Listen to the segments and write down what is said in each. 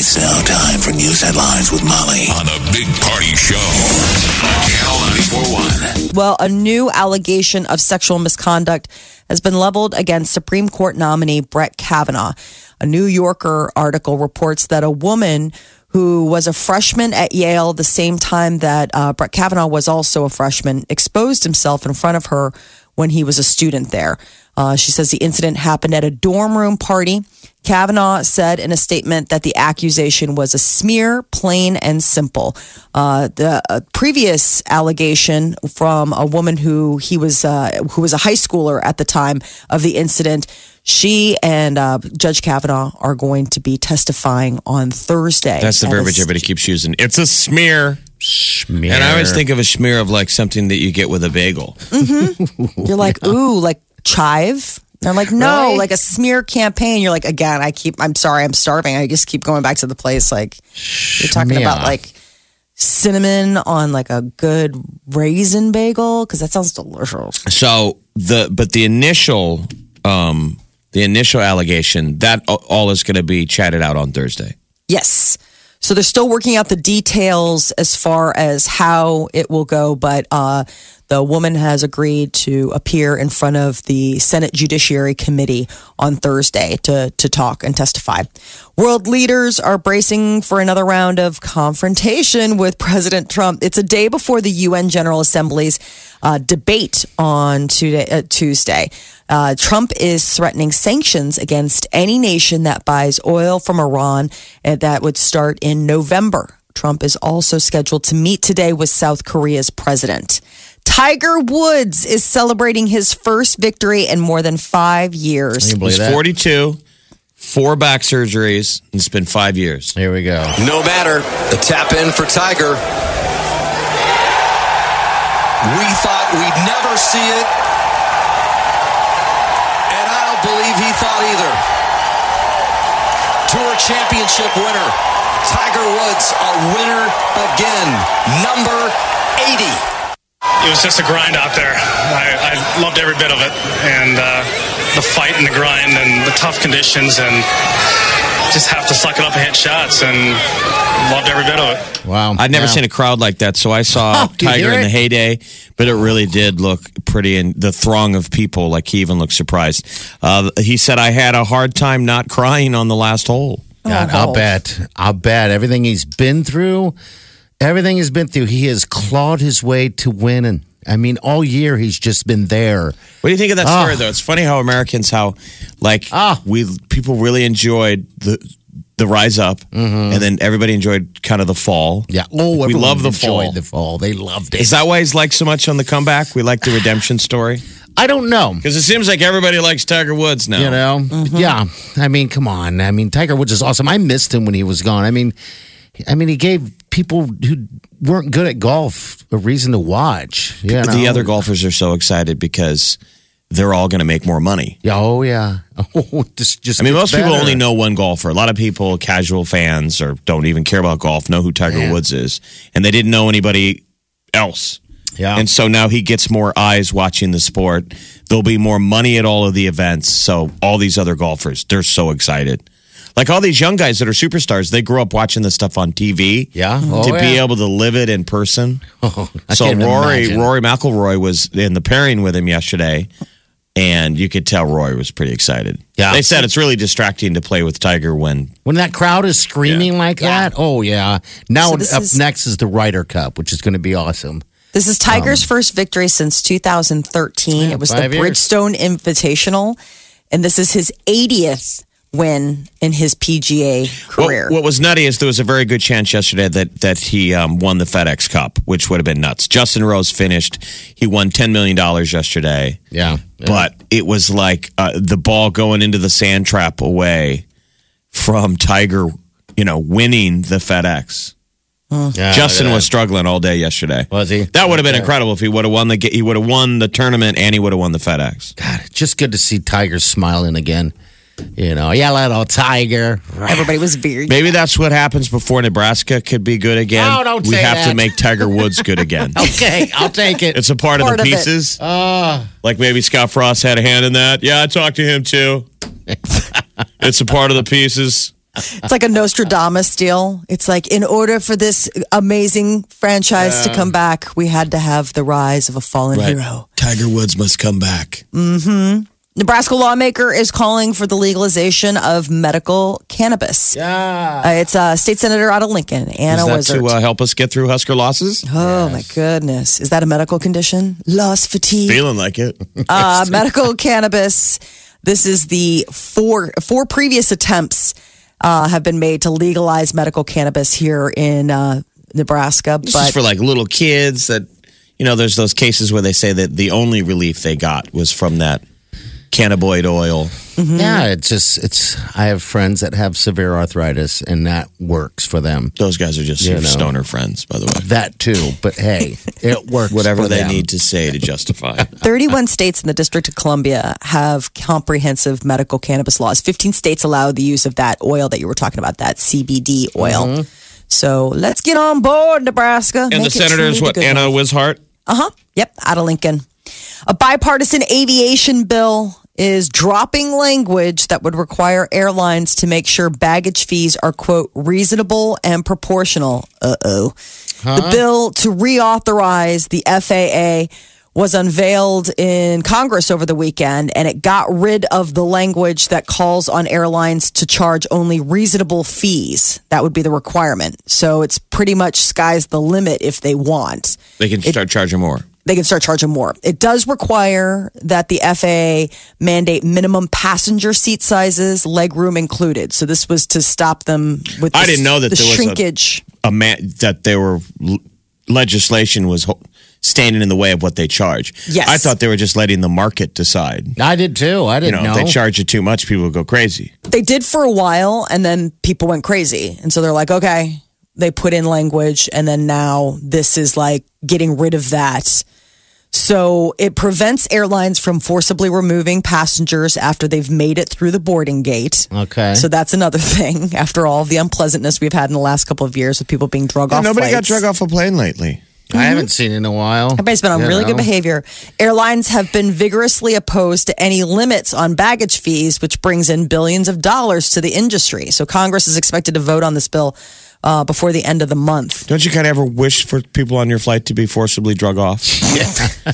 It's now time for news headlines with Molly on the Big Party Show. Channel 941. Well, a new allegation of sexual misconduct has been leveled against Supreme Court nominee Brett Kavanaugh. A New Yorker article reports that a woman who was a freshman at Yale the same time that uh, Brett Kavanaugh was also a freshman exposed himself in front of her when he was a student there. Uh, she says the incident happened at a dorm room party. Kavanaugh said in a statement that the accusation was a smear, plain and simple. Uh, the uh, previous allegation from a woman who he was uh, who was a high schooler at the time of the incident. She and uh, Judge Kavanaugh are going to be testifying on Thursday. That's the verbiage a- everybody keeps using. It's a smear. Smear. And I always think of a smear of like something that you get with a bagel. You're like, ooh, like chive. They're like, no, Really? like a smear campaign. You're like, again, I keep, I'm sorry, I'm starving. I just keep going back to the place. Like, you're talking about like cinnamon on like a good raisin bagel because that sounds delicious. So the but the initial um the initial allegation that all is going to be chatted out on Thursday. Yes. So they're still working out the details as far as how it will go, but uh, the woman has agreed to appear in front of the Senate Judiciary Committee on Thursday to to talk and testify. World leaders are bracing for another round of confrontation with President Trump. It's a day before the UN General Assembly's uh, debate on today, uh, Tuesday. Uh, Trump is threatening sanctions against any nation that buys oil from Iran, and that would start in November. Trump is also scheduled to meet today with South Korea's president. Tiger Woods is celebrating his first victory in more than five years. Can you believe He's that? 42, four back surgeries, and it's been 5 years. Here we go. No matter. The tap in for Tiger. We thought we'd never see it. And I don't believe he thought either. Tour championship winner. Tiger Woods, a winner again. Number 80. it was just a grind out there. I, I loved every bit of it, and uh, the fight and the grind and the tough conditions, and just have to suck it up and hit shots, and loved every bit of it. Wow. I'd never Yeah. seen a crowd like that, so I saw Oh, Tiger in the heyday, but it really did look pretty. And the throng of people, like he even looked surprised. Uh, he said, "I had a hard time not crying on the last hole." God, Oh. I'll bet. I'll bet everything he's been through, everything he's been through, he has clawed his way to winning. I mean, all year he's just been there. What do you think of that Ah. story, though? It's funny how Americans, how like Ah. we people really enjoyed the the rise up, and then everybody enjoyed kind of the fall. Mm-hmm. Yeah. Oh, we love the enjoyed fall. The fall. They loved it. Is that why he's liked so much on the comeback? We like the redemption story I don't know. because it seems like everybody likes Tiger Woods now. You know? Mm-hmm. Yeah. I mean, come on. I mean, Tiger Woods is awesome. I missed him when he was gone. I mean, I mean, he gave people who weren't good at golf a reason to watch. You the other golfers are so excited because they're all going to make more money. Yeah, oh yeah. Oh, this just. I mean, gets most people only know one golfer. A lot of people, casual fans or don't even care about golf, know who Tiger Yeah. Woods is, and they didn't know anybody else. Yeah. And so now he gets more eyes watching the sport. There'll be more money at all of the events. So all these other golfers, they're so excited. Like all these young guys that are superstars, they grew up watching this stuff on TV. Yeah. Oh, to be yeah. able to live it in person. Oh, I so can't Rory, imagine. Rory McIlroy was in the pairing with him yesterday, and you could tell Roy was pretty excited. Yeah. they said it's really distracting to play with Tiger when When that crowd is screaming like that, oh yeah. Now So up is- next is the Ryder Cup, which is going to be awesome. This is Tiger's first victory since 2013. Yeah, it was five the years. Bridgestone Invitational, and this is his 80th win in his PGA career. What, what was nutty is there was a very good chance yesterday that that he um, won the FedEx Cup, which would have been nuts. Justin Rose finished; he won ten million dollars yesterday. Yeah. but it was like uh, the ball going into the sand trap away from Tiger you know, winning the FedEx. Yeah, Justin look was struggling all day yesterday. Was he? That would have been Okay. incredible if he would have won the ga- he would have won the tournament and he would have won the FedEx. God, just good to see Tiger smiling again. You know, yeah, little Tiger. Everybody was very. Maybe that's what happens before Nebraska could be good again. No, don't we say have to make Tiger Woods good again. Okay, I'll take it. It's a part, Part of of the it. pieces. Uh, like maybe Scott Frost had a hand in that. Yeah, I talked to him too. it's a part of the pieces. It's like a Nostradamus deal. It's like in order for this amazing franchise to come back, we had to have the rise of a fallen hero. Tiger Woods must come back. Mhm. Nebraska lawmaker is calling for the legalization of medical cannabis. yeah. Uh, it's uh, state senator out of Lincoln, Anna Is that Wishart. to uh, help us get through Husker losses? oh my goodness, is that a medical condition? Loss fatigue. Feeling like it. uh, medical cannabis. This is the four four previous attempts uh, have been made to legalize medical cannabis here in uh, Nebraska, This but for like little kids that, you know, there's those cases where they say that the only relief they got was from that cannabinoid oil. Yeah, it's just it's. I have friends that have severe arthritis, and that works for them. Those guys are just You know. stoner friends, by the way. That too, but hey, it works. Whatever for they them. need to say to justify. 31 states in the District of Columbia have comprehensive medical cannabis laws. 15 states allow the use of that oil that you were talking about, that CBD oil. So let's get on board, Nebraska. And the senator is what? Anna Wishart? Uh huh. Yep, out of Lincoln. A bipartisan aviation bill is dropping language that would require airlines to make sure baggage fees are, quote, reasonable and proportional. Uh oh. The bill to reauthorize the FAA was unveiled in Congress over the weekend, and it got rid of the language that calls on airlines to charge only reasonable fees. That would be the requirement. So it's pretty much sky's the limit if they want They can start charging more. They can start charging more. It does require that the FAA mandate minimum passenger seat sizes, legroom included. So this was to stop them with. I didn't know that the there was a- shrinkage. A man that there were legislation was ho- standing in the way of what they charge. Yes. I thought they were just letting the market decide. I did too. I didn't know, know. if they charge you too much, people would go crazy. They did for a while, and then people went crazy, and so they're like, okay. They put in language, and then now this is like getting rid of that. So it prevents airlines from forcibly removing passengers after they've made it through the boarding gate. Okay. So that's another thing after all the unpleasantness we've had in the last couple of years with people being drug off. nobody got drug off a plane lately. I mm-hmm. haven't seen it in a while. Everybody's been on You really know? good behavior. Airlines have been vigorously opposed to any limits on baggage fees, which brings in billions of dollars to the industry. So Congress is expected to vote on this bill uh, before the end of the month. Don't you kind of ever wish for people on your flight to be forcibly drug off?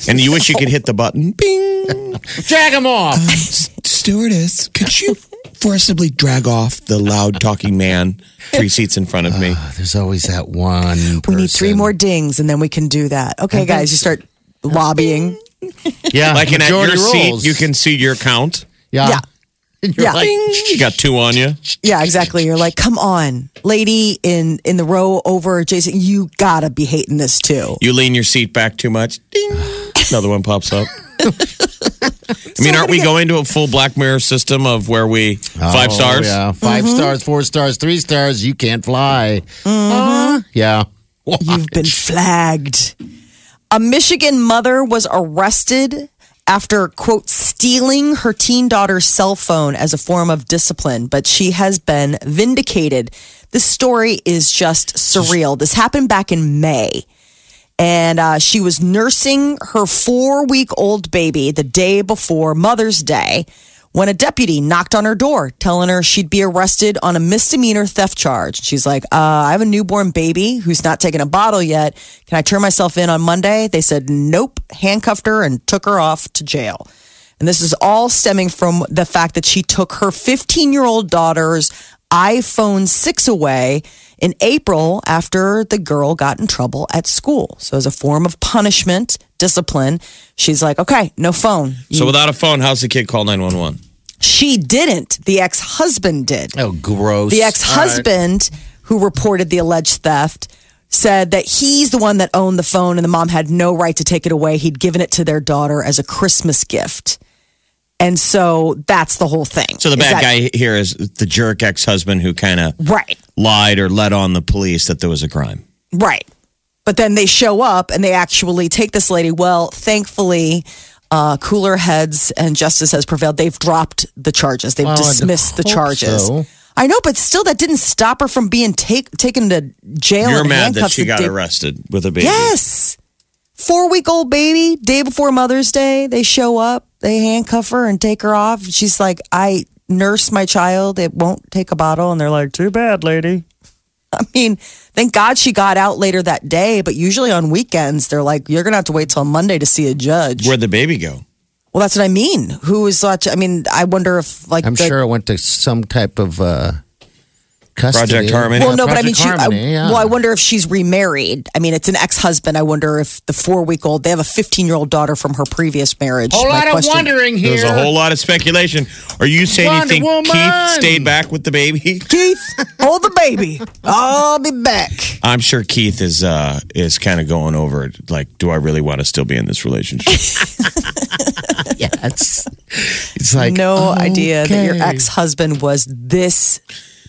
And you wish you could hit the button. Bing. Drag them off. Stewardess, could you forcibly drag off the loud talking man three seats in front of me? There's always that one. We need three more dings and then we can do that. Okay, guys, you start lobbying. Yeah, like in at your rules. seat, you can see your count. Yeah. Yeah. And you're Yeah. like, You got two on you. Yeah, exactly. You're like, come on, lady in in the row over Jason, you gotta be hating this too. You lean your seat back too much. Ding. Another one pops up. I mean, aren't we going to a full Black Mirror system of where we five oh, stars? Yeah, 5 Mm-hmm. stars, four stars, three stars. You can't fly. Uh, yeah. You've been flagged. A Michigan mother was arrested after, quote, stealing her teen daughter's cell phone as a form of discipline, but she has been vindicated. This story is just surreal. This happened back in May. And uh, she was nursing her four week old baby the day before Mother's Day when a deputy knocked on her door telling her she'd be arrested on a misdemeanor theft charge. She's like, uh, I have a newborn baby who's not taken a bottle yet. Can I turn myself in on Monday? They said, nope, handcuffed her and took her off to jail. And this is all stemming from the fact that she took her 15 year old daughter's iPhone 6 away in April after the girl got in trouble at school. So, as a form of punishment, discipline, she's like, okay, no phone. So without a phone, how's the kid call 911? She didn't. The ex husband did. Oh, gross. The ex husband who reported the alleged theft said that he's the one that owned the phone and the mom had no right to take it away. He'd given it to their daughter as a Christmas gift. And so that's the whole thing. So the bad that- guy here is the jerk ex husband who kind of Right. lied or let on the police that there was a crime. Right. But then they show up and they actually take this lady. Well, thankfully, uh, cooler heads and justice has prevailed. They've dropped the charges. They've Well, dismissed the charges. so. I know, but still, that didn't stop her from being take, taken to jail. You're and mad that she got day- arrested with a baby. Yes. Four week old baby, day before Mother's Day, they show up, they handcuff her and take her off. She's like, I nurse my child. It won't take a bottle. And they're like, too bad, lady. I mean, thank God she got out later that day, but usually on weekends, they're like, you're going to have to wait till Monday to see a judge. Where'd the baby go? well, that's what I mean. Who is such, I mean, I wonder if, like, I'm the- sure it went to some type of uh, custody. Project Harmony? Well, no, but I mean, Project she, I, yeah. well, I wonder if she's remarried. I mean, it's an ex-husband. I wonder if the four-week-old, they have a 15-year-old daughter from her previous marriage. A whole My lot of wondering here. There's a whole lot of speculation. Are you saying Wonder you think Woman! Keith stayed back with the baby? Keith, hold the baby. I'll be back. I'm sure Keith is uh is kind of going over it. Like, do I really want to still be in this relationship? yes. It's like no idea that your ex-husband was this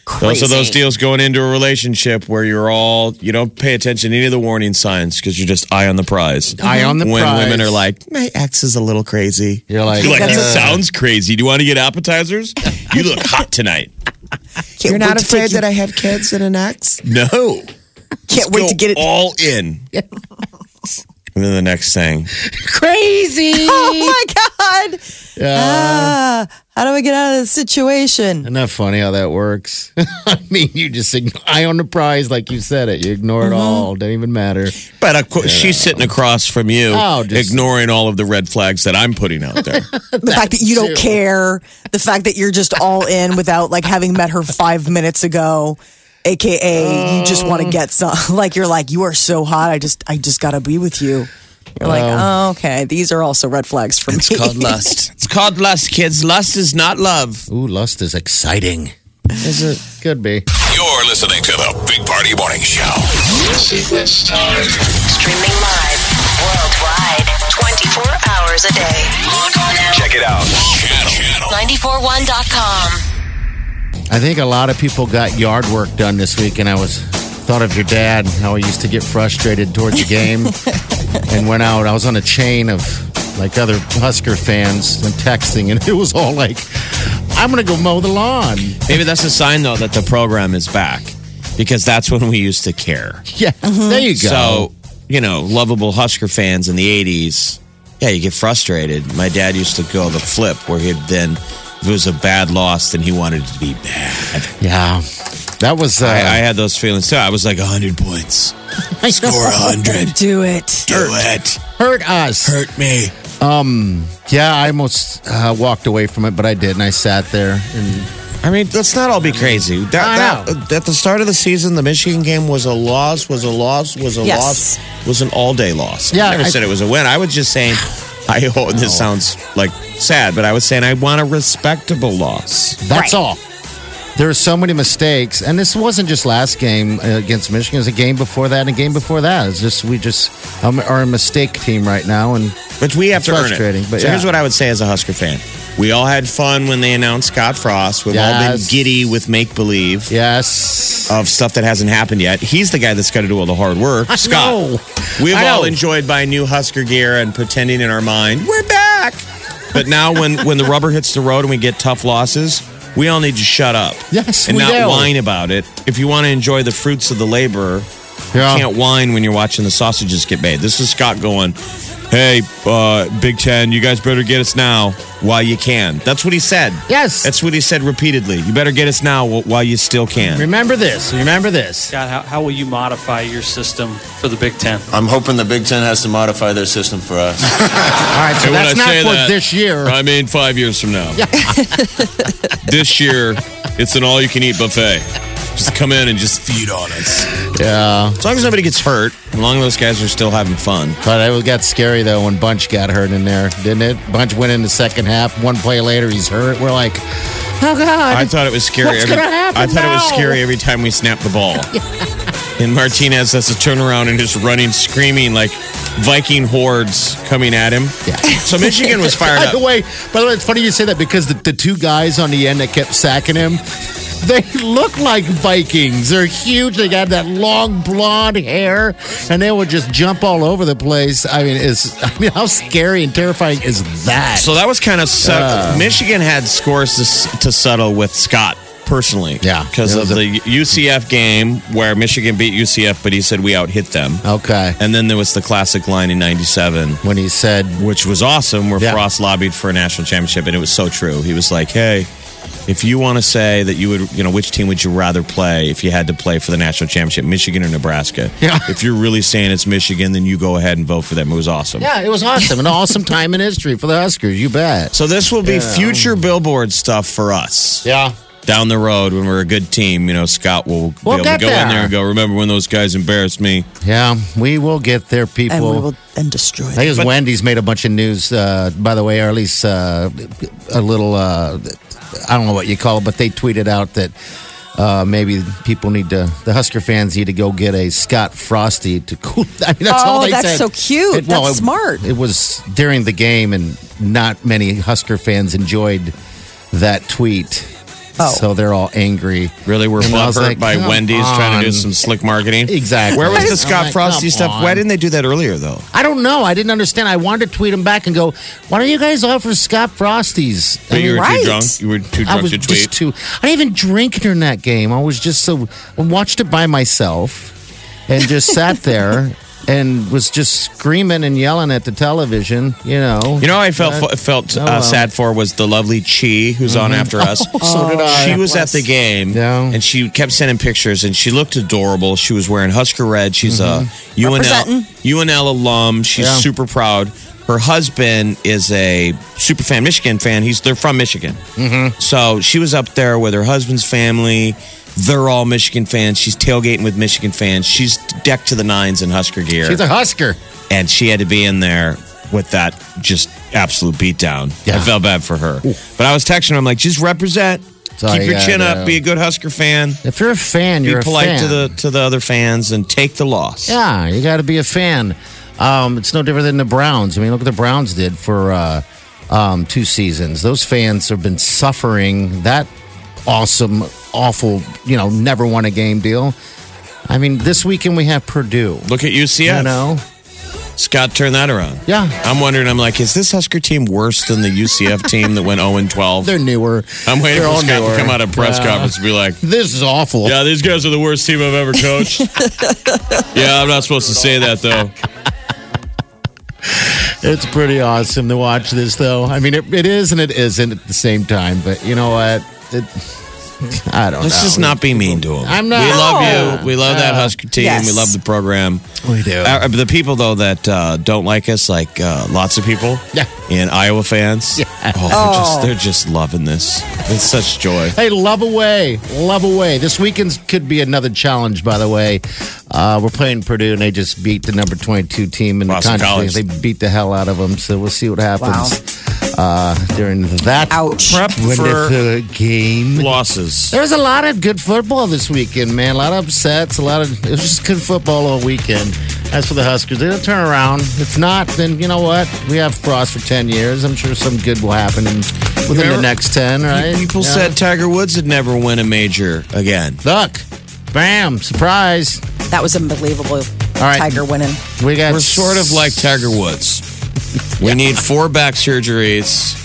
crazy. Those are those deals going into a relationship where you're all you don't pay attention to any of the warning signs because you're just eye on the prize. Eye on the when prize. women are like, my ex is a little crazy. You're like, You're like, it sounds crazy. Do you want to get appetizers? You look hot tonight. Can't wait to take you- I have kids and an ex? No. Can't wait Go to get it. all in. and then the next thing, crazy. Oh my god! Ah, how do I get out of this situation? Isn't that funny how that works? I mean, you just ign- eye on the prize, like you said it. You ignore Mm-hmm. it all. Doesn't even matter. but of course, she's sitting across from you, Oh, just- ignoring all of the red flags that I'm putting out there. The fact that you don't too. care, the fact that you're just all in without like having met her five minutes ago, aka you just want to get some. Like you're like you are so hot. I just I just gotta be with you. You're like, oh, okay. These are also red flags for It's me. called lust. It's called lust, kids. Lust is not love. Ooh, lust is exciting. Is it? Could be. You're listening to the Big Party Morning Show. Streaming live worldwide 24 hours a day. Log on now. Check it out. Channel. Channel. 941.com. I think a lot of people got yard work done this week, and I was thought of your dad, how he used to get frustrated towards the game and went out. I was on a chain of like other Husker fans and texting, and it was all like, I'm going to go mow the lawn. Maybe that's a sign, though, that the program is back because that's when we used to care. Yeah, there you go. So, you know, lovable Husker fans in the 80s, yeah, you get frustrated. My dad used to go the flip where he'd then, if it was a bad loss, then he wanted it to be bad. yeah, that was. Uh, I, I had those feelings too. I was like, 100 points. I Score 100. Do it. Do it. hurt us. Hurt me. Yeah, I almost uh, walked away from it, but I did, and I sat there and I mean, let's not all be crazy. That, I that, at the start of the season, the Michigan game was a loss, was a loss, was a Yes. loss, was an all day loss. Yeah, I never I- said it was a win. I was just saying, I hope this sounds like sad, but I was saying I want a respectable loss. That's all. There are so many mistakes, and this wasn't just last game uh, against Michigan. It was a game before that, and a game before that. It's just we just um, are a mistake team right now, and But we have It's to earn frustrating, it. but so yeah. here's what I would say as a Husker fan. We all had fun when they announced Scott Frost. We've all been giddy with make believe yes, of stuff that hasn't happened yet. He's the guy that's got to do all the hard work. Scott. know. We've I all know. enjoyed buying new Husker gear and pretending in our mind, we're back. But now when, when the rubber hits the road and we get tough losses, we all need to shut up. Yes, And we not do. whine about it. If you want to enjoy the fruits of the labor, Yeah. you can't whine when you're watching the sausages get made. This is Scott going, Hey, uh, Big Ten, you guys better get us now while you can. That's what he said. Yes. That's what he said repeatedly. You better get us now while you still can. Remember this. Remember this. Scott, how, how will you modify your system for the Big Ten? I'm hoping the Big Ten has to modify their system for us. All right, so And that's not say for that, this year. I mean, five years from now. this year, it's an all you can eat buffet. Just come in and just feed on us. Yeah, As long as nobody gets hurt, as long as those guys are still having fun. but it got scary though when Bunch got hurt in there, didn't it? Bunch went in the second half. One play later, he's hurt. We're like, oh god. I thought it was scary. What's every, gonna happen I thought it was scary every time we snapped the ball. And Martinez has to turn around and just running, screaming like Viking hordes coming at him. Yeah. So Michigan was fired By up. the way, by the way, it's funny you say that because the, the two guys on the end that kept sacking him, They look like Vikings. They're huge. They got that long blonde hair, and they would just jump all over the place. I mean, it's I mean, how scary and terrifying is that? So that was kind of. Uh. Michigan had scores to, to settle with Scott personally. Yeah. Because of was the UCF game where Michigan beat UCF, but he said we out hit them. okay. And then there was the classic line in '97, When he said, which was awesome, where Yeah. Frost lobbied for a national championship, and it was so true. He was like, "Hey, if you want to say that you would, you know, which team would you rather play if you had to play for the national championship, Michigan or Nebraska? Yeah. If you're really saying it's Michigan, then you go ahead and vote for them. It was awesome. "Yeah, it was awesome, an awesome time in history for the Huskers. You bet." So this will be Yeah. future billboard stuff for us. Yeah. Down the road, when we're a good team, you know, Scott will We'll be able to get go in there. there and go. Remember when those guys embarrassed me? Yeah, we will get there, people. and we will and destroy I them. think it was But- Wendy's made a bunch of news, uh, by the way, or at least uh, a little, uh, I don't know what you call it, but they tweeted out that uh, maybe people need to, the Husker fans need to go get a Scott Frosty to cool. I mean, that's Oh, all they that's said. so cute. That's smart. It was during the game, and not many Husker fans enjoyed that tweet. Oh. So they're all angry. Really, we're And butthurt like, by come Wendy's trying to do some slick marketing. Exactly. Where was the Scott like, Frosty stuff? on. Why didn't they do that earlier, though? I don't know. I didn't understand. I wanted to tweet him back and go, "Why don't you guys offer Scott Frosties?" But you were Right. too drunk. You were too I drunk was to tweet. just too. I didn't even drink during that game. I was just so. I watched it by myself and just sat there and was just screaming and yelling at the television. You know. You know, I felt But- felt Oh, uh, sad for was the lovely Chi who's on after us. so did I. She was at the game, Yeah. and she kept sending pictures, and she looked adorable. She was wearing Husker red. She's a UNL UNL alum. She's Yeah. super proud. Her husband is a super fan, Michigan fan. He's they're from Michigan, mm-hmm. so she was up there with her husband's family. They're all Michigan fans. She's tailgating with Michigan fans. She's decked to the nines in Husker gear She's a Husker. and she had to be in there with that just absolute beatdown. Yeah. I felt bad for her. But I was texting her, I'm like, just represent. Keep you your chin up. Be a good Husker fan. If you're a fan, Be you're polite to the to the other fans and take the loss. Yeah, you got to be a fan. Um, it's no different than the Browns. I mean, look what the Browns did for uh, um, two seasons. Those fans have been suffering that awesome, awful, you know, never won a game deal. I mean, this weekend we have Purdue. Look at UCF. You know, Scott turned that around. Yeah. I'm wondering, I'm like, is this Husker team worse than the UCF team that went 0 12? they're newer. I'm waiting They're for Scott newer. to come out of press Yeah. conference and be like, This is awful. yeah, these guys are the worst team I've ever coached. yeah, I'm not supposed to say that, though. It's pretty awesome to watch this, though. I mean, it, it is and it isn't at the same time. But you know what? It, I don't Let's know. just not be mean to them. I'm not. We love you. We love that Yeah. Husker team. Yes. We love the program. We do. Uh, the people though that uh, don't like us, like uh, lots of people, Yeah. and Iowa fans, Yeah. oh, they're, Just, they're just loving this. It's such joy. Hey, love away, love away. This weekend could be another challenge. By the way, uh, we're playing Purdue, and they just beat the number twenty-two team in Boston the country. College. They beat the hell out of them. So we'll see what happens uh, during that Ouch. Prep for wonderful game. losses. There was a lot of good football this weekend, man. A lot of upsets. A lot of it was just good football all weekend. As for the Huskers, they'll turn around. If not, then you know what? We have Frost for ten years. I'm sure some good will happen in, within Remember- the next ten. Right? People Yeah. said Tiger Woods would never win a major again. Look, bam, surprise. That was unbelievable. All right. Tiger winning. We got We're sort of like Tiger Woods. We need four back surgeries.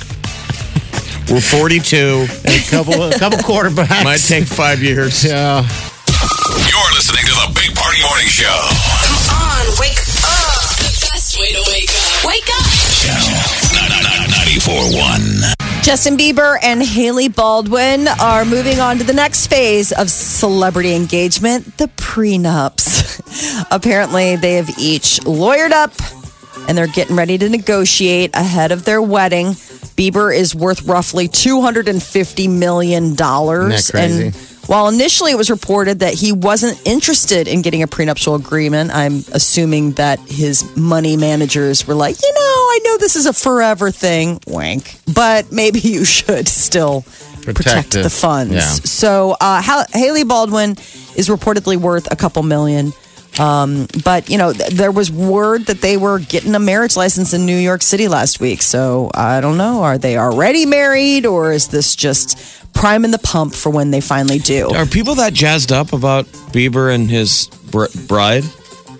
We're 42. a couple, a couple quarterbacks. Might take five years. Yeah. You're listening to the Big Party Morning Show. Come on, wake up. The best way to wake up. Wake up. Channel 94.1. Justin Bieber and Hailey Baldwin are moving on to the next phase of celebrity engagement the prenups. Apparently, they have each lawyered up and they're getting ready to negotiate ahead of their wedding. Bieber is worth roughly $250 million. Isn't that crazy? And while initially it was reported that he wasn't interested in getting a prenuptial agreement, I'm assuming that his money managers were like, you know, I know this is a forever thing, wank, but maybe you should still protect, Protect the funds. Yeah. So uh, Hailey Baldwin is reportedly worth a couple million. Um, but you know, th- there was word that they were getting a marriage license in New York City last week. So I don't know. Are they already married, or is this just priming the pump for when they finally do? Are people that jazzed up about Bieber and his br- bride?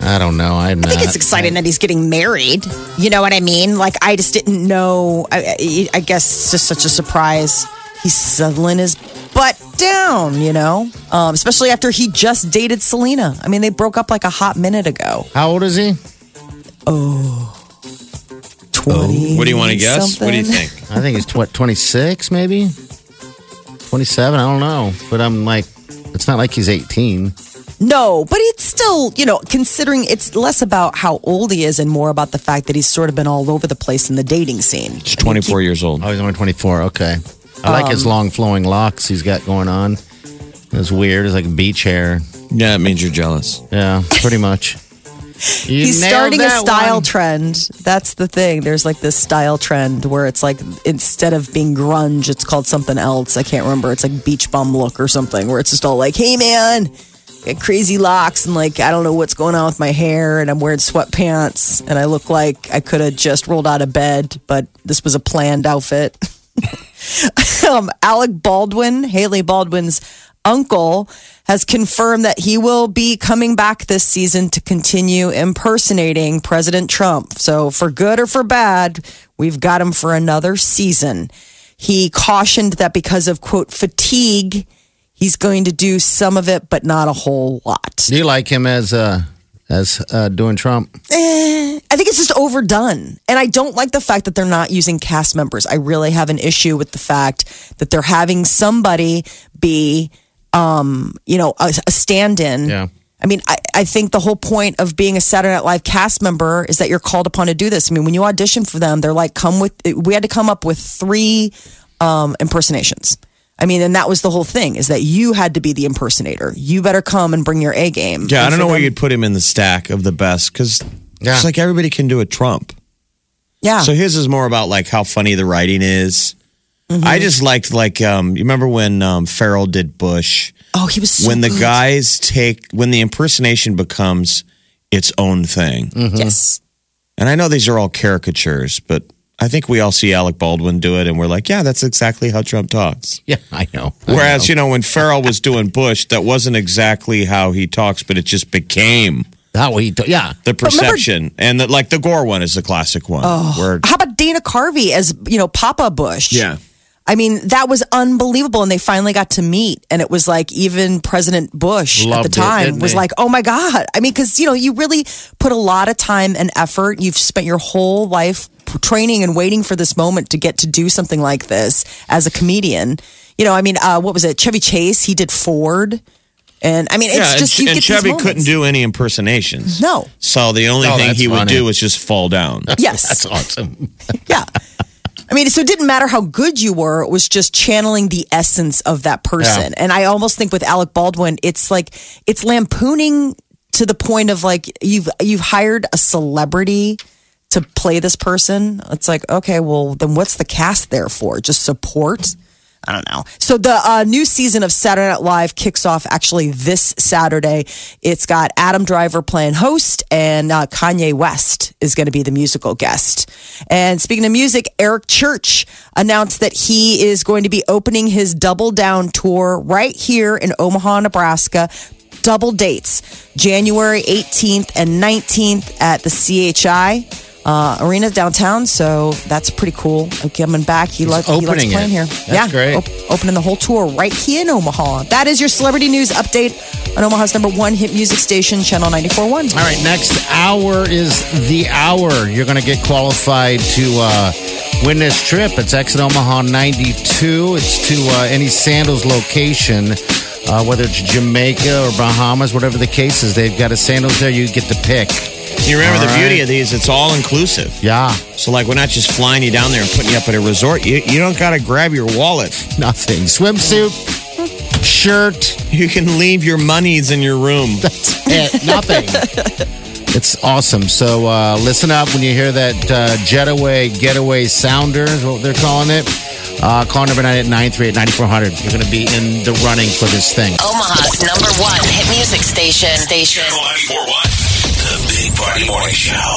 I don't know. I'm I think it's exciting that he's getting married. You know what I mean? Like I just didn't know. I, I I guess it's just such a surprise. He's settling his butt down. You know, um, especially after he just dated Selena. I mean, they broke up like a hot minute ago. How old is he? Oh, 20 What do you want to guess? What do you think? I think he's what 26 maybe 27 I don't know but I'm like it's not like he's 18 No, but it's still, you know, considering it's less about how old he is and more about the fact that he's sort of been all over the place in the dating scene. He's 24 years old. oh he's only 24 okay I like Um, his long flowing locks he's got going on it's weird it's like beach hair Yeah, it means you're jealous. yeah pretty much You He's nailed starting a that style one. trend. That's the thing. There's like this style trend where it's like instead of being grunge, it's called something else. I can't remember. It's like beach bum look or something where it's just all like, hey man, got crazy locks and like I don't know what's going on with my hair and I'm wearing sweatpants and I look like I could have just rolled out of bed, but this was a planned outfit. um, Alec Baldwin, Hailey Baldwin's uncle, has confirmed that he will be coming back this season to continue impersonating President Trump. So, for good or for bad, we've got him for another season. He cautioned that because of quote fatigue, he's going to do some of it, but not a whole lot. do you like him as uh as uh doing Trump Eh, I think it's just overdone. And I don't like the fact that they're not using cast members. I really have an issue with the fact that they're having somebody be, um, you know, a, a stand in. Yeah. I mean, I, I think the whole point of being a Saturday Night Live cast member is that you're called upon to do this. I mean, when you audition for them, they're like, come with, we had to come up with three um, impersonations. I mean, and that was the whole thing is that you had to be the impersonator. You better come and bring your A game. Yeah, I don't for know where you'd put him in the stack of the best because Yeah. it's like everybody can do a Trump. Yeah. So his is more about like how funny the writing is. Mm-hmm. I just liked like um, you remember when um, Ferrell did Bush oh, he was so when the good. guys take when the impersonation becomes its own thing. Yes. And I know these are all caricatures, but I think we all see Alec Baldwin do it, and we're like, yeah, that's exactly how Trump talks. yeah I know I Whereas, know. you know, when Ferrell was doing Bush, that wasn't exactly how he talks, but it just became how he do- yeah the perception. and that like the Gore one is the classic one. Oh. Where, How about Dana Carvey as you know Papa Bush? yeah. I mean that was unbelievable, and they finally got to meet, and it was like even President Bush Loved at the time didn't was he? like, "Oh my God!" I mean, because you know you really put a lot of time and effort. You've spent your whole life training and waiting for this moment to get to do something like this as a comedian. You know, I mean, uh, what was it? Chevy Chase, he did Ford, and I mean, it's yeah, and, you and get Chevy moments. couldn't do any impersonations. No. So the only Oh, thing that's he would do was just fall down. Yes, that's awesome Yeah. I mean, so it didn't matter how good you were. It was just channeling the essence of that person. And I almost think with Alec Baldwin, it's like it's lampooning to the point of like you've you've hired a celebrity to play this person. It's like, okay, well, then what's the cast there for? Just support? I don't know. So the uh, new season of Saturday Night Live kicks off actually this Saturday. It's got Adam Driver playing host, and uh, Kanye West is going to be the musical guest. And speaking of music, Eric Church announced that he is going to be opening his Double Down tour right here in Omaha, Nebraska. Double dates, January 18th and 19th at the CHI uh, Arena downtown. So that's pretty cool. Coming back, he, lo- he loves opening playing it. here. That's yeah, great. op- opening the whole tour right here in Omaha. That is your celebrity news update on Omaha's number one hit music station, Channel 94.1. All right, next hour is the hour. You're going to get qualified to uh, win this trip. It's Exit Omaha 92. It's to uh, any Sandals location, uh, whether it's Jamaica or Bahamas, whatever the case is. They've got a Sandals there you get to pick. You remember All the beauty of these? It's all inclusive. Yeah, So like we're not just flying you down there and putting you up at a resort. You you don't got to grab your wallet. nothing. Swimsuit, shirt, You can leave your monies in your room. That's it, nothing. It's awesome. So uh, listen up when you hear that uh, Jetaway Getaway Sounder is what they're calling it. Uh, call number 9 at 938-9400. You're going to be in the running for this thing. Omaha's number one hit music station. Station. Channel 941. The Big Party Morning Show.